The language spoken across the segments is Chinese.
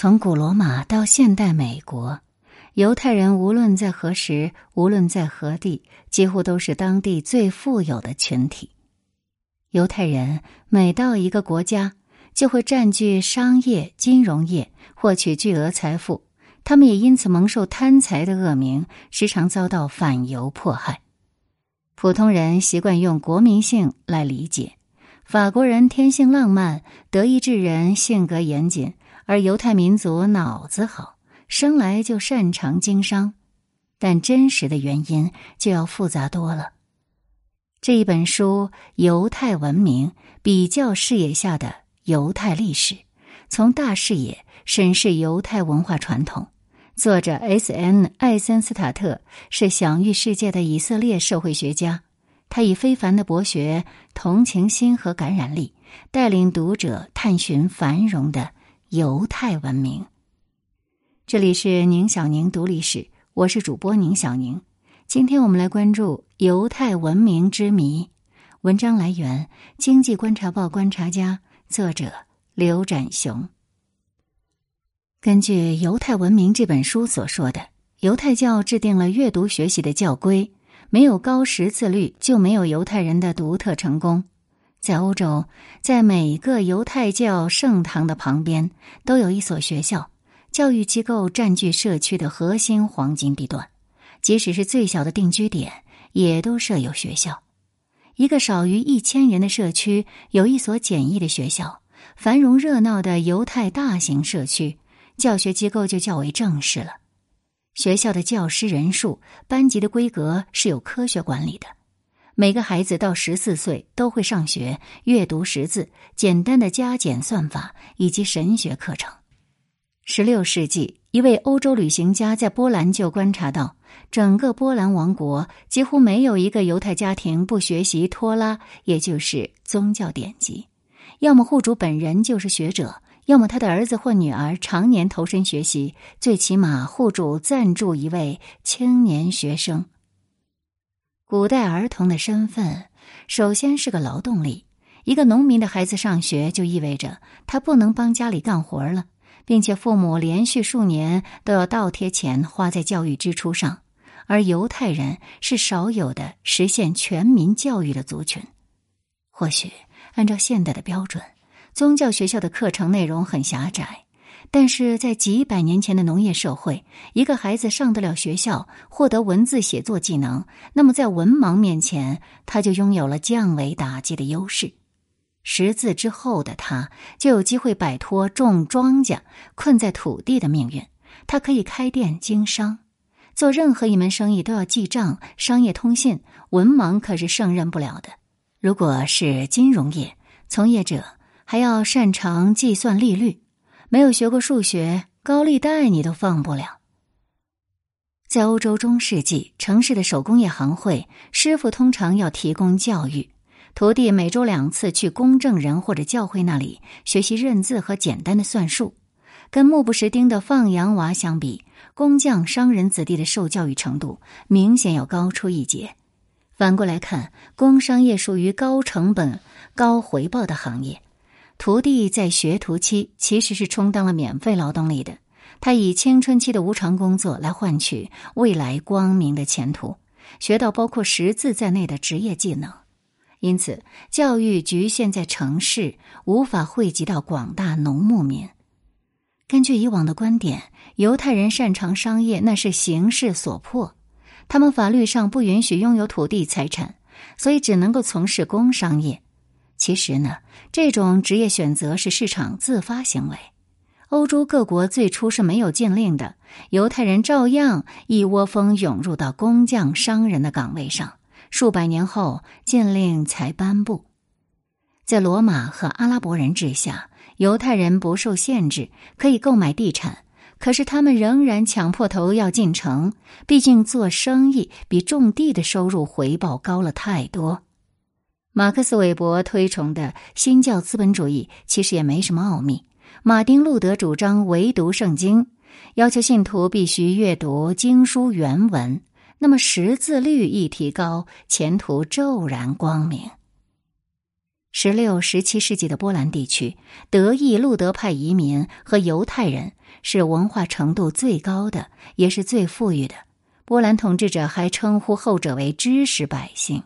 从古罗马到现代美国，犹太人无论在何时，无论在何地，几乎都是当地最富有的群体。犹太人每到一个国家，就会占据商业、金融业，获取巨额财富。他们也因此蒙受贪财的恶名，时常遭到反犹迫害。普通人习惯用国民性来理解。法国人天性浪漫，德意志人性格严谨，而犹太民族脑子好，生来就擅长经商。但真实的原因就要复杂多了。这一本书《犹太文明：比较视野下的犹太历史》，从大视野审视犹太文化传统。作者 S.N. 艾森斯塔特是享誉世界的以色列社会学家，他以非凡的博学、同情心和感染力，带领读者探寻繁荣的犹太文明。这里是宁小宁读历史，我是主播宁小宁。今天我们来关注犹太文明之谜。文章来源《经济观察报》观察家，作者刘展雄。根据《犹太文明》这本书所说的，犹太教制定了阅读学习的教规，没有高识自律，就没有犹太人的独特成功。在欧洲，在每个犹太教圣堂的旁边都有一所学校，教育机构占据社区的核心黄金地段，即使是最小的定居点，也都设有学校。一个少于一千人的社区有一所简易的学校，繁荣热闹的犹太大型社区。教学机构就较为正式了，学校的教师人数、班级的规格是有科学管理的。每个孩子到十四岁都会上学，阅读识字、简单的加减算法以及神学课程。十六世纪，一位欧洲旅行家在波兰就观察到，整个波兰王国几乎没有一个犹太家庭不学习托拉，也就是宗教典籍。要么户主本人就是学者。要么他的儿子或女儿常年投身学习，最起码户主赞助一位青年学生。古代儿童的身份首先是个劳动力，一个农民的孩子上学就意味着他不能帮家里干活了，并且父母连续数年都要倒贴钱花在教育支出上。而犹太人是少有的实现全民教育的族群，或许按照现代的标准。宗教学校的课程内容很狭窄，但是在几百年前的农业社会，一个孩子上得了学校，获得文字写作技能，那么在文盲面前，他就拥有了降维打击的优势。识字之后的他，就有机会摆脱种庄稼困在土地的命运。他可以开店经商，做任何一门生意都要记账、商业通信，文盲可是胜任不了的。如果是金融业从业者。还要擅长计算利率，没有学过数学，高利贷你都放不了。在欧洲中世纪，城市的手工业行会师傅通常要提供教育，徒弟每周两次去公证人或者教会那里学习认字和简单的算术。跟目不识丁的放羊娃相比，工匠商人子弟的受教育程度明显要高出一截。反过来看，工商业属于高成本、高回报的行业。徒弟在学徒期其实是充当了免费劳动力的，他以青春期的无偿工作来换取未来光明的前途，学到包括识字在内的职业技能。因此，教育局限在城市，无法惠及到广大农牧民。根据以往的观点，犹太人擅长商业那是形势所迫，他们法律上不允许拥有土地财产，所以只能够从事工商业。其实呢，这种职业选择是市场自发行为。欧洲各国最初是没有禁令的，犹太人照样一窝蜂涌入到工匠、商人的岗位上。数百年后，禁令才颁布。在罗马和阿拉伯人治下，犹太人不受限制，可以购买地产，可是他们仍然抢破头要进城。毕竟做生意比种地的收入回报高了太多。马克思韦伯推崇的新教资本主义其实也没什么奥秘。马丁路德主张唯独圣经，要求信徒必须阅读经书原文，那么识字率一提高，前途骤然光明。十六、十七世纪的波兰地区，德意路德派移民和犹太人是文化程度最高的，也是最富裕的。波兰统治者还称呼后者为知识百姓。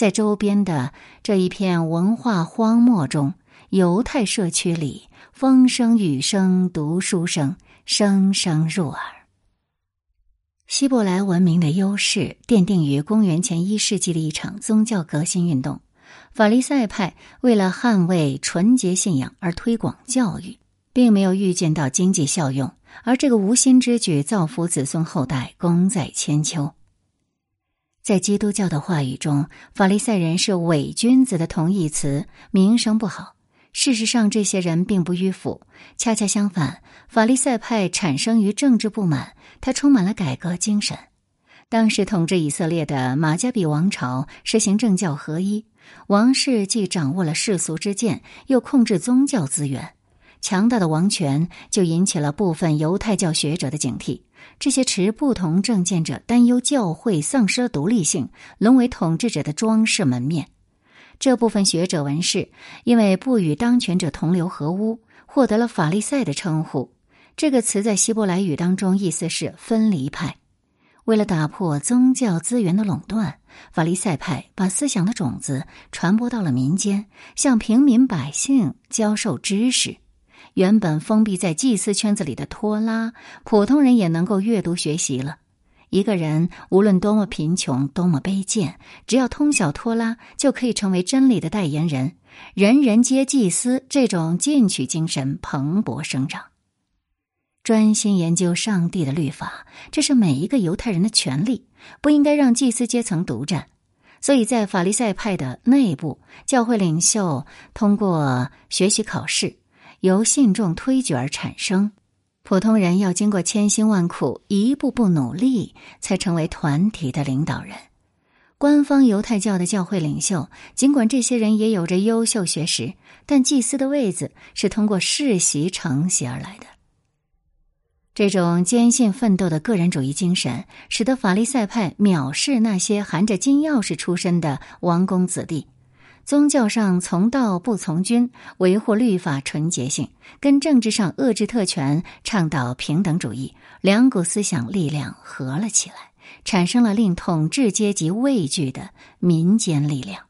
在周边的这一片文化荒漠中，犹太社区里风声雨声、读书声，声声入耳。希伯来文明的优势奠定于公元前一世纪的一场宗教革新运动。法利赛派为了捍卫纯洁信仰而推广教育，并没有预见到经济效用，而这个无心之举造福子孙后代，功在千秋。在基督教的话语中，法利赛人是伪君子的同义词，名声不好。事实上，这些人并不迂腐，恰恰相反，法利赛派产生于政治不满，他充满了改革精神。当时统治以色列的马加比王朝实行政教合一。王室既掌握了世俗之见，又控制宗教资源，强大的王权就引起了部分犹太教学者的警惕。这些持不同政见者担忧教会丧失了独立性，沦为统治者的装饰门面。这部分学者文士因为不与当权者同流合污，获得了法利赛的称呼。这个词在希伯来语当中意思是分离派。为了打破宗教资源的垄断，法利赛派把思想的种子传播到了民间，向平民百姓教授知识。原本封闭在祭司圈子里的托拉，普通人也能够阅读学习了。一个人无论多么贫穷、多么卑贱，只要通晓托拉，就可以成为真理的代言人。人人皆祭司，这种进取精神蓬勃生长。专心研究上帝的律法，这是每一个犹太人的权利，不应该让祭司阶层独占。所以在法利赛派的内部，教会领袖通过学习考试，由信众推举而产生。普通人要经过千辛万苦，一步步努力，才成为团体的领导人。官方犹太教的教会领袖，尽管这些人也有着优秀学识，但祭司的位子是通过世袭承袭而来的。这种坚信奋斗的个人主义精神，使得法利赛派藐视那些含着金钥匙出身的王公子弟。宗教上从道不从君，维护律法纯洁性，跟政治上遏制特权、倡导平等主义，两股思想力量合了起来，产生了令统治阶级畏惧的民间力量。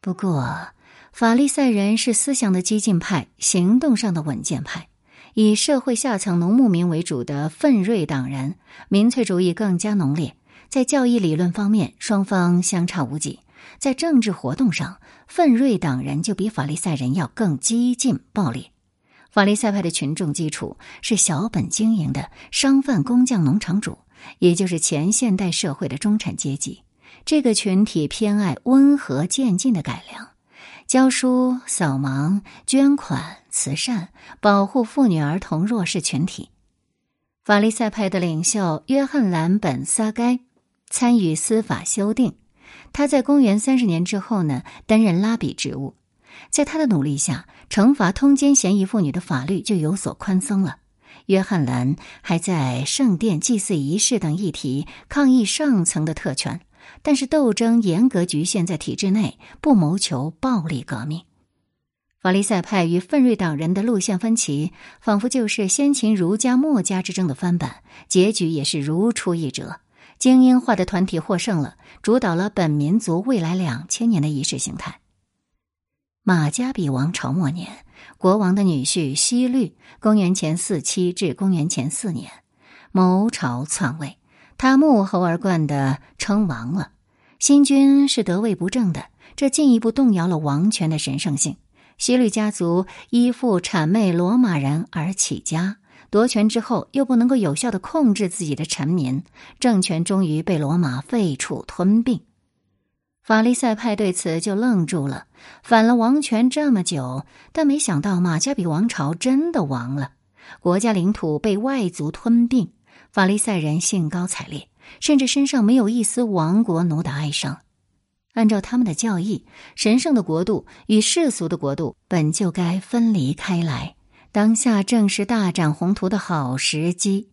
不过，法利赛人是思想的激进派，行动上的稳健派。以社会下层农牧民为主的奋锐党人，民粹主义更加浓烈。在教义理论方面，双方相差无几；在政治活动上，奋锐党人就比法利赛人要更激进暴烈。法利赛派的群众基础是小本经营的商贩、工匠、农场主，也就是前现代社会的中产阶级。这个群体偏爱温和渐进的改良。教书、扫盲、捐款、慈善、保护妇女、儿童、弱势群体。法利赛派的领袖约翰·兰本·撒该参与司法修订。他在公元三十年之后呢，担任拉比职务。在他的努力下，惩罚通奸嫌疑妇女的法律就有所宽松了。约翰·兰还在圣殿祭祀仪式等议题抗议上层的特权。但是斗争严格局限在体制内，不谋求暴力革命。法利赛派与奋锐党人的路线分歧，仿佛就是先秦儒家墨家之争的翻版，结局也是如出一辙。精英化的团体获胜了，主导了本民族未来两千年的意识形态。马加比王朝末年，国王的女婿西律（公元前四七至公元前四年）谋朝篡位。他目猴而冠的称王了，新君是得位不正的，这进一步动摇了王权的神圣性。希律家族依附谄媚罗马人而起家，夺权之后又不能够有效的控制自己的臣民，政权终于被罗马废黜吞并。法利赛派对此就愣住了，反了王权这么久，但没想到马加比王朝真的亡了，国家领土被外族吞并。法利赛人兴高采烈，甚至身上没有一丝亡国奴的哀伤。按照他们的教义，神圣的国度与世俗的国度本就该分离开来。当下正是大展宏图的好时机。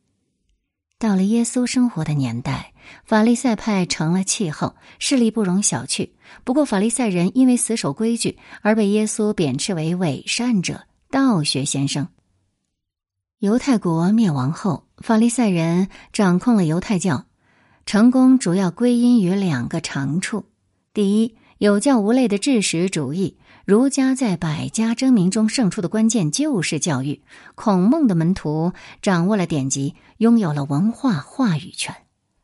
到了耶稣生活的年代，法利赛派成了气候，势力不容小觑。不过，法利赛人因为死守规矩，而被耶稣贬斥为伪善者、道学先生。犹太国灭亡后，法利赛人掌控了犹太教，成功主要归因于两个长处：第一，有教无类的治实主义。儒家在百家争鸣中胜出的关键就是教育。孔孟的门徒掌握了典籍，拥有了文化话语权。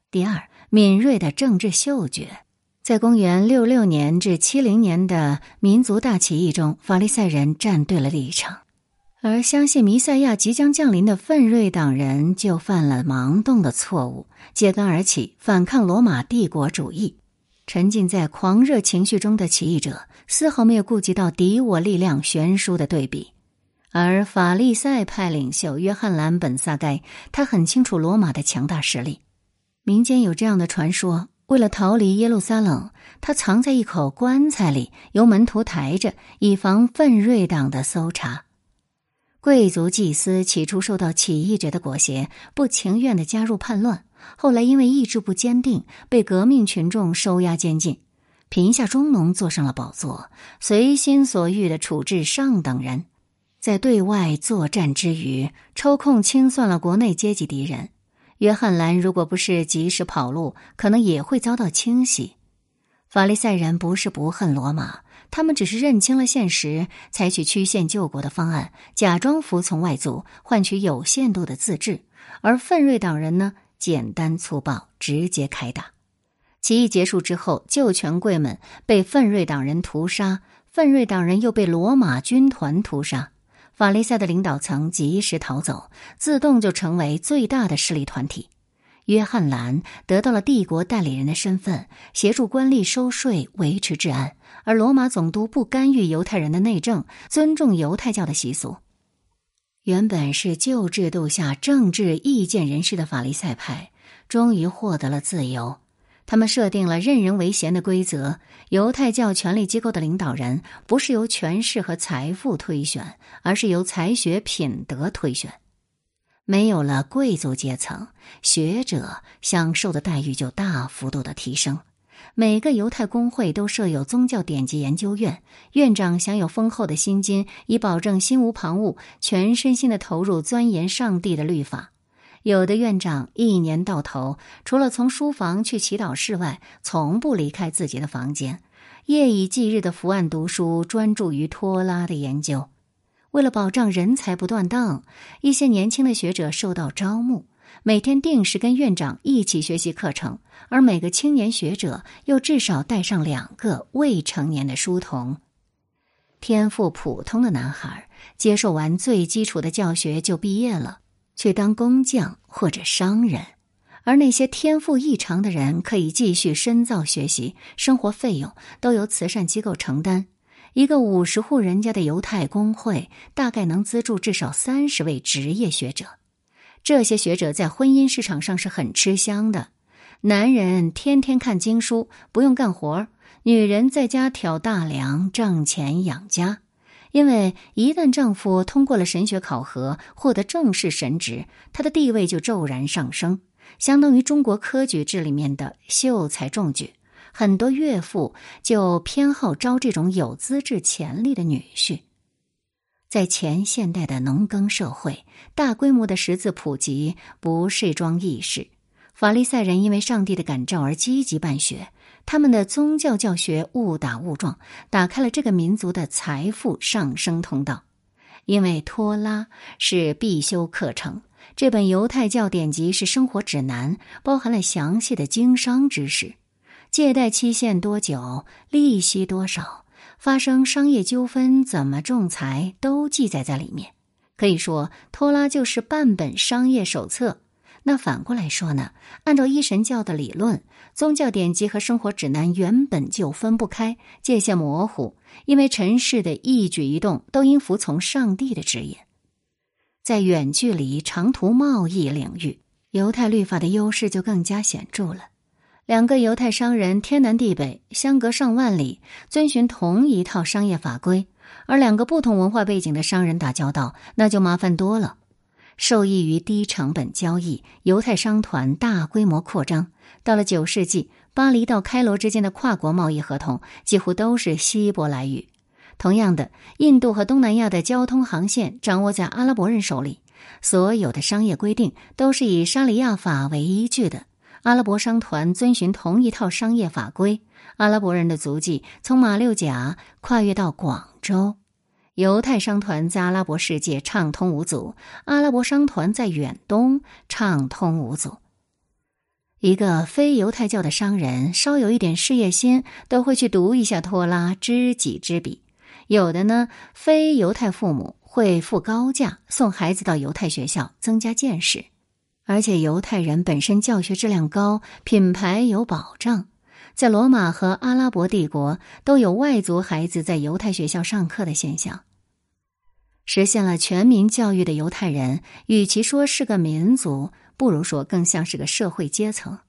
第二，敏锐的政治嗅觉，在公元六六年至七零年的民族大起义中，法利赛人站对了立场，而相信弥赛亚即将降临的奋锐党人就犯了盲动的错误，揭竿而起，反抗罗马帝国主义。沉浸在狂热情绪中的起义者，丝毫没有顾及到敌我力量悬殊的对比。而法利赛派领袖约翰·兰本萨该，他很清楚罗马的强大实力。民间有这样的传说：为了逃离耶路撒冷，他藏在一口棺材里，由门徒抬着，以防奋锐党的搜查。贵族祭司起初受到起义者的裹挟，不情愿的加入叛乱。后来因为意志不坚定，被革命群众收押监禁。贫下中农坐上了宝座，随心所欲的处置上等人，在对外作战之余，抽空清算了国内阶级敌人。约翰兰如果不是及时跑路，可能也会遭到清洗。法利赛人不是不恨罗马，他们只是认清了现实，采取曲线救国的方案，假装服从外族，换取有限度的自治。而奋锐党人呢？简单粗暴，直接开打。起义结束之后，旧权贵们被奋锐党人屠杀，奋锐党人又被罗马军团屠杀。法利赛的领导层及时逃走，自动就成为最大的势力团体。约翰兰得到了帝国代理人的身份，协助官吏收税，维持治安。而罗马总督不干预犹太人的内政，尊重犹太教的习俗。原本是旧制度下政治意见人士的法利赛派，终于获得了自由。他们设定了任人唯贤的规则。犹太教权力机构的领导人不是由权势和财富推选，而是由才学、品德推选。没有了贵族阶层，学者享受的待遇就大幅度的提升。每个犹太公会都设有宗教典籍研究院，院长享有丰厚的薪金，以保证心无旁骛、全身心的投入钻研上帝的律法。有的院长一年到头，除了从书房去祈祷室外，从不离开自己的房间，夜以继日的伏案读书，专注于托拉的研究。为了保障人才不断档，一些年轻的学者受到招募。每天定时跟院长一起学习课程，而每个青年学者又至少带上两个未成年的书童。天赋普通的男孩接受完最基础的教学就毕业了，去当工匠或者商人；而那些天赋异常的人可以继续深造学习，生活费用都由慈善机构承担。一个五十户人家的犹太工会大概能资助至少三十位职业学者。这些学者在婚姻市场上是很吃香的。男人天天看经书，不用干活女人在家挑大梁，挣钱养家。因为一旦丈夫通过了神学考核，获得正式神职，他的地位就骤然上升，相当于中国科举制里面的秀才中举。很多岳父就偏好招这种有资质潜力的女婿。在前现代的农耕社会，大规模的识字普及不是桩易事。法利赛人因为上帝的感召而积极办学，他们的宗教教学误打误撞打开了这个民族的财富上升通道。因为托拉是必修课程，这本犹太教典籍是生活指南，包含了详细的经商知识，借贷期限多久，利息多少。发生商业纠纷怎么仲裁都记载在里面，可以说托拉就是半本商业手册。那反过来说呢？按照一神教的理论，宗教典籍和生活指南原本就分不开，界限模糊，因为尘世的一举一动都应服从上帝的指引。在远距离、长途贸易领域，犹太律法的优势就更加显著了。两个犹太商人天南地北，相隔上万里，遵循同一套商业法规；而两个不同文化背景的商人打交道，那就麻烦多了。受益于低成本交易，犹太商团大规模扩张。到了九世纪，巴黎到开罗之间的跨国贸易合同几乎都是希伯来语。同样的，印度和东南亚的交通航线掌握在阿拉伯人手里，所有的商业规定都是以沙里亚法为依据的。阿拉伯商团遵循同一套商业法规。阿拉伯人的足迹从马六甲跨越到广州。犹太商团在阿拉伯世界畅通无阻，阿拉伯商团在远东畅通无阻。一个非犹太教的商人稍有一点事业心，都会去读一下托拉，知己知彼。有的呢，非犹太父母会付高价送孩子到犹太学校，增加见识。而且犹太人本身教学质量高，品牌有保障。在罗马和阿拉伯帝国，都有外族孩子在犹太学校上课的现象。实现了全民教育的犹太人，与其说是个民族，不如说更像是个社会阶层。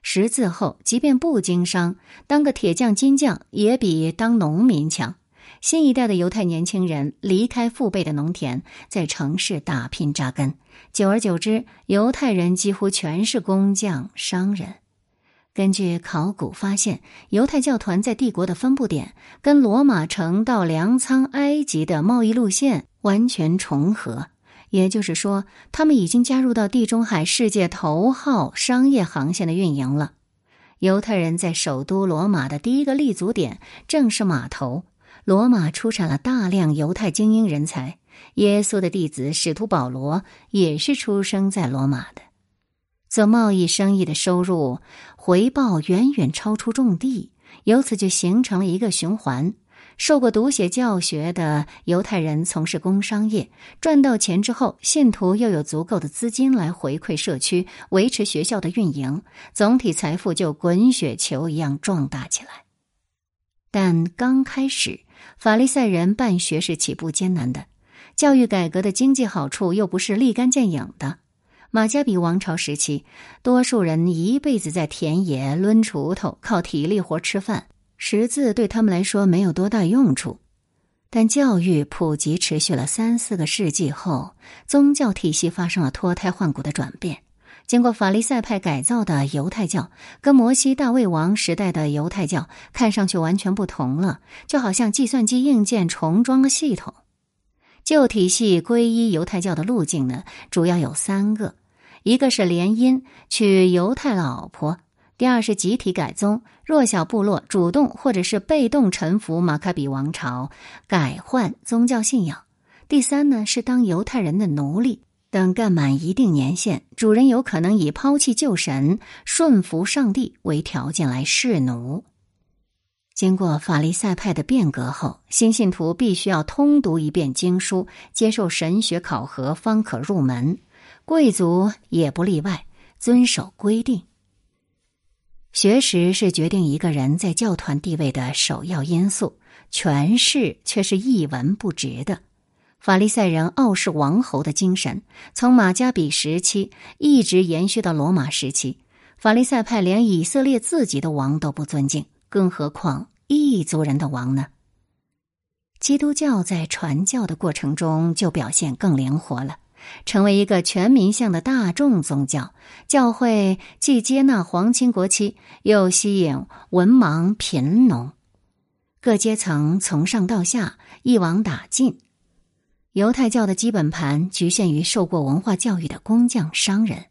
识字后，即便不经商，当个铁匠、金匠也比当农民强。新一代的犹太年轻人离开父辈的农田，在城市打拼扎根，久而久之，犹太人几乎全是工匠、商人。根据考古发现，犹太教团在帝国的分布点跟罗马城到粮仓、埃及的贸易路线完全重合，也就是说，他们已经加入到地中海世界头号商业航线的运营了。犹太人在首都罗马的第一个立足点正是码头，罗马出产了大量犹太精英人才。耶稣的弟子使徒保罗也是出生在罗马的。做贸易生意的收入回报远远超出种地，由此就形成了一个循环。受过读写教学的犹太人从事工商业，赚到钱之后，信徒又有足够的资金来回馈社区，维持学校的运营，总体财富就滚雪球一样壮大起来。但刚开始，法利赛人办学是起步艰难的，教育改革的经济好处又不是立竿见影的。马加比王朝时期，多数人一辈子在田野抡锄头，靠体力活吃饭，识字对他们来说没有多大用处。但教育普及持续了三四个世纪后，宗教体系发生了脱胎换骨的转变。经过法利赛派改造的犹太教，跟摩西大卫王时代的犹太教看上去完全不同了，就好像计算机硬件重装了系统。旧体系皈依犹太教的路径呢，主要有三个。一个是联姻娶犹太老婆，第二是集体改宗，弱小部落主动或者是被动臣服马卡比王朝，改换宗教信仰；第三呢是当犹太人的奴隶，等干满一定年限，主人有可能以抛弃旧神、顺服上帝为条件来侍奴。经过法利赛派的变革后，新信徒必须要通读一遍经书，接受神学考核，方可入门。贵族也不例外，遵守规定。学识是决定一个人在教团地位的首要因素，权势却是一文不值的。法利赛人傲视王侯的精神，从马加比时期一直延续到罗马时期。法利赛派连以色列自己的王都不尊敬，更何况异族人的王呢？基督教在传教的过程中就表现更灵活了。成为一个全民向的大众宗教，教会既接纳皇亲国戚，又吸引文盲贫农，各阶层从上到下一网打尽。犹太教的基本盘局限于受过文化教育的工匠商人，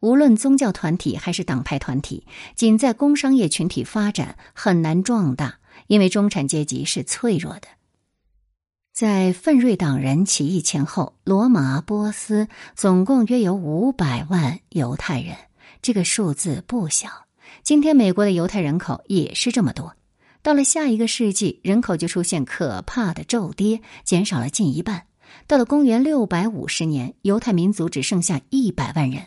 无论宗教团体还是党派团体，仅在工商业群体发展很难壮大，因为中产阶级是脆弱的。在奋锐党人起义前后，罗马、波斯总共约有五百万犹太人，这个数字不小。今天美国的犹太人口也是这么多。到了下一个世纪，人口就出现可怕的骤跌，减少了近一半。到了公元六百五十年，犹太民族只剩下一百万人。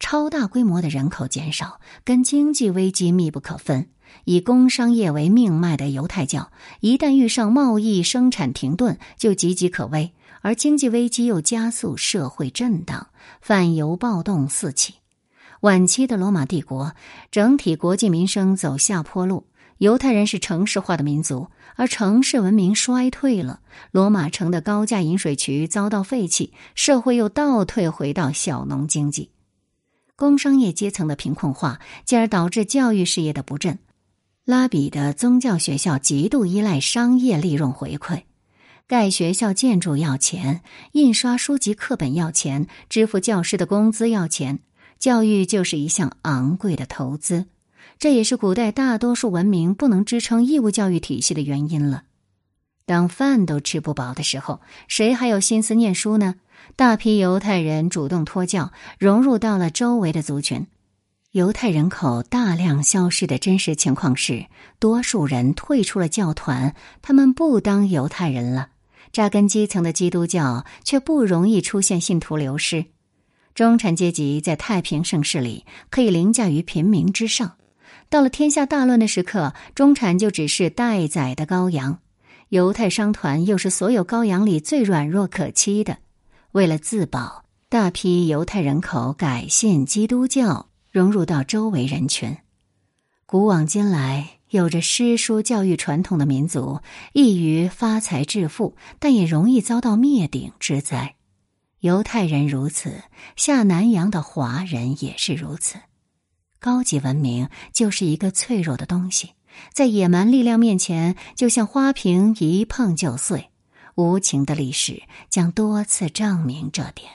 超大规模的人口减少跟经济危机密不可分。以工商业为命脉的犹太教，一旦遇上贸易生产停顿，就岌岌可危；而经济危机又加速社会震荡，反犹暴动四起。晚期的罗马帝国整体国计民生走下坡路，犹太人是城市化的民族，而城市文明衰退了，罗马城的高价饮水渠遭到废弃，社会又倒退回到小农经济，工商业阶层的贫困化，进而导致教育事业的不振。拉比的宗教学校极度依赖商业利润回馈，盖学校建筑要钱，印刷书籍课本要钱，支付教师的工资要钱，教育就是一项昂贵的投资。这也是古代大多数文明不能支撑义务教育体系的原因了。当饭都吃不饱的时候，谁还有心思念书呢？大批犹太人主动脱教，融入到了周围的族群。犹太人口大量消失的真实情况是，多数人退出了教团，他们不当犹太人了。扎根基层的基督教却不容易出现信徒流失。中产阶级在太平盛世里可以凌驾于平民之上。到了天下大乱的时刻，中产就只是待宰的羔羊，犹太商团又是所有羔羊里最软弱可欺的。为了自保，大批犹太人口改信基督教，融入到周围人群。古往今来，有着诗书教育传统的民族，易于发财致富，但也容易遭到灭顶之灾。犹太人如此，下南洋的华人也是如此。高级文明就是一个脆弱的东西，在野蛮力量面前，就像花瓶一碰就碎。无情的历史将多次证明这点。